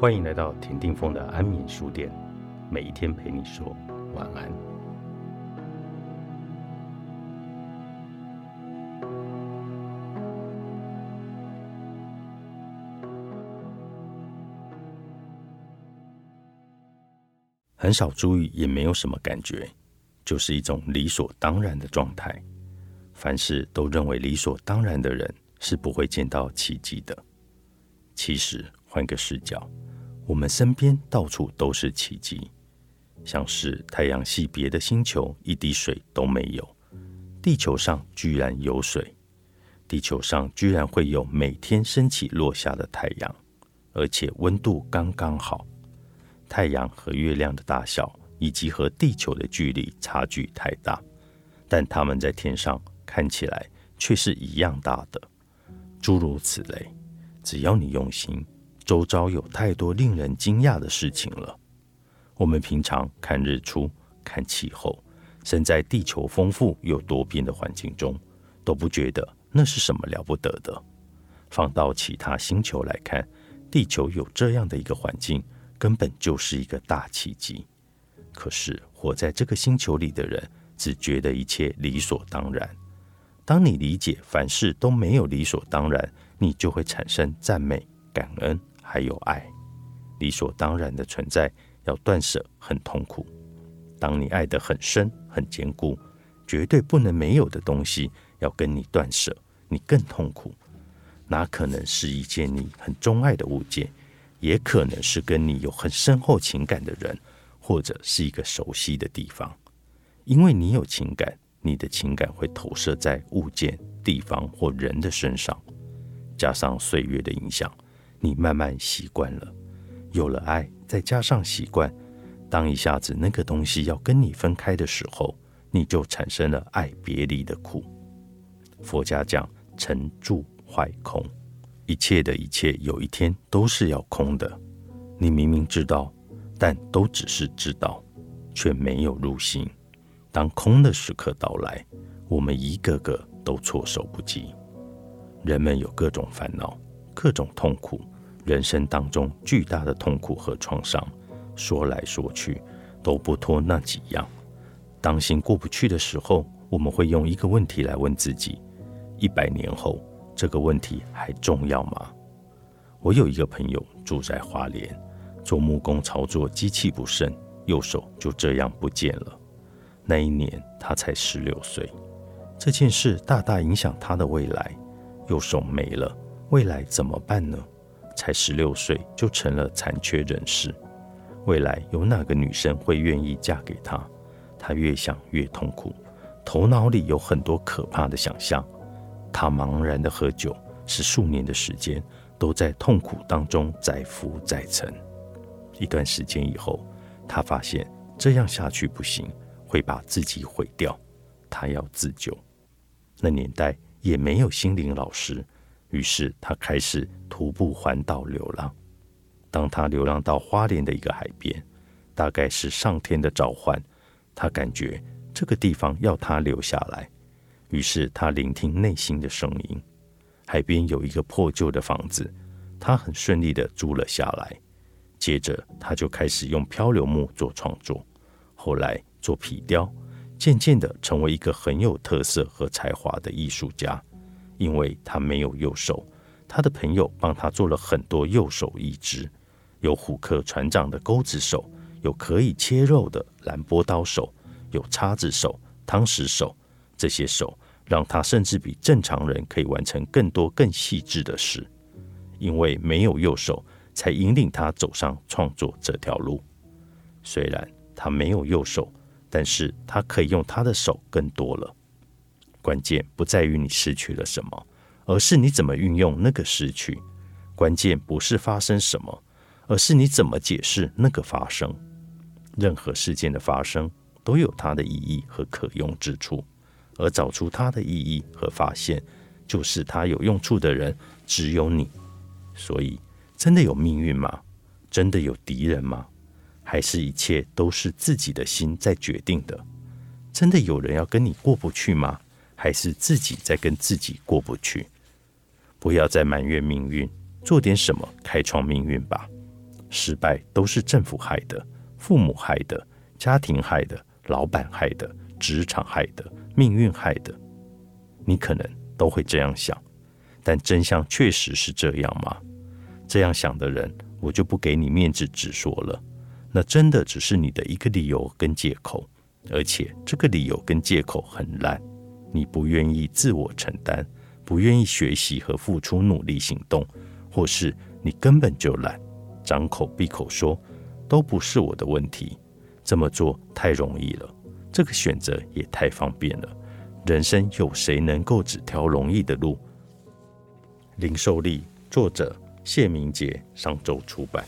欢迎来到田定峰的安眠书店，每一天陪你说晚安。很少注意，也没有什么感觉，就是一种理所当然的状态。凡事都认为理所当然的人，是不会见到奇迹的。其实，换个视角，我们身边到处都是奇迹，像是太阳系别的星球一滴水都没有，地球上居然有水，地球上居然会有每天升起落下的太阳，而且温度刚刚好。太阳和月亮的大小以及和地球的距离差距太大，但它们在天上看起来却是一样大的。诸如此类，只要你用心，周遭有太多令人惊讶的事情了。我们平常看日出、看气候，身在地球丰富又多变的环境中，都不觉得那是什么了不得的。放到其他星球来看，地球有这样的一个环境。根本就是一个大奇迹。可是活在这个星球里的人，只觉得一切理所当然。当你理解凡事都没有理所当然，你就会产生赞美、感恩，还有爱。理所当然的存在要断舍很痛苦。当你爱得很深、很坚固，绝对不能没有的东西要跟你断舍，你更痛苦。哪可能是一件你很钟爱的物件？也可能是跟你有很深厚情感的人，或者是一个熟悉的地方。因为你有情感，你的情感会投射在物件、地方或人的身上，加上岁月的影响，你慢慢习惯了。有了爱，再加上习惯，当一下子那个东西要跟你分开的时候，你就产生了爱别离的苦。佛家讲成住坏空。一切的一切，有一天都是要空的。你明明知道，但都只是知道，却没有入心。当空的时刻到来，我们一个个都措手不及。人们有各种烦恼，各种痛苦，人生当中巨大的痛苦和创伤，说来说去都不脱那几样。当心过不去的时候，我们会用一个问题来问自己：一百年后。这个问题还重要吗？我有一个朋友住在花莲，做木工操作机器不慎，右手就这样不见了。那一年他才十六岁，这件事大大影响他的未来。右手没了，未来怎么办呢？才十六岁就成了残缺人士，未来有哪个女生会愿意嫁给他？他越想越痛苦，头脑里有很多可怕的想象。他茫然的喝酒，是数年的时间都在痛苦当中载浮载沉。一段时间以后，他发现这样下去不行，会把自己毁掉。他要自救。那年代也没有心灵老师，于是他开始徒步环岛流浪。当他流浪到花莲的一个海边，大概是上天的召唤，他感觉这个地方要他留下来。于是他聆听内心的声音，海边有一个破旧的房子，他很顺利的租了下来。接着他就开始用漂流木做创作，后来做皮雕，渐渐的成为一个很有特色和才华的艺术家。因为他没有右手，他的朋友帮他做了很多右手移植，有虎克船长的钩子手，有可以切肉的蓝波刀手，有叉子手、汤匙手。这些手让他甚至比正常人可以完成更多更细致的事，因为没有右手，才引领他走上创作这条路。虽然他没有右手，但是他可以用他的手更多了。关键不在于你失去了什么，而是你怎么运用那个失去。关键不是发生什么，而是你怎么解释那个发生。任何事件的发生都有它的意义和可用之处。而找出它的意义和发现，就是它有用处的人只有你。所以，真的有命运吗？真的有敌人吗？还是一切都是自己的心在决定的？真的有人要跟你过不去吗？还是自己在跟自己过不去？不要再埋怨命运，做点什么开创命运吧。失败都是政府害的、父母害的、家庭害的、老板害的、职场害的、命运害的。你可能都会这样想，但真相确实是这样吗？这样想的人，我就不给你面子直说了。那真的只是你的一个理由跟借口，而且这个理由跟借口很烂。你不愿意自我承担，不愿意学习和付出努力行动，或是你根本就懒，张口闭口说都不是我的问题。这么做太容易了，这个选择也太方便了。人生有谁能够只挑容易的路？零售力，作者谢明杰，上周出版。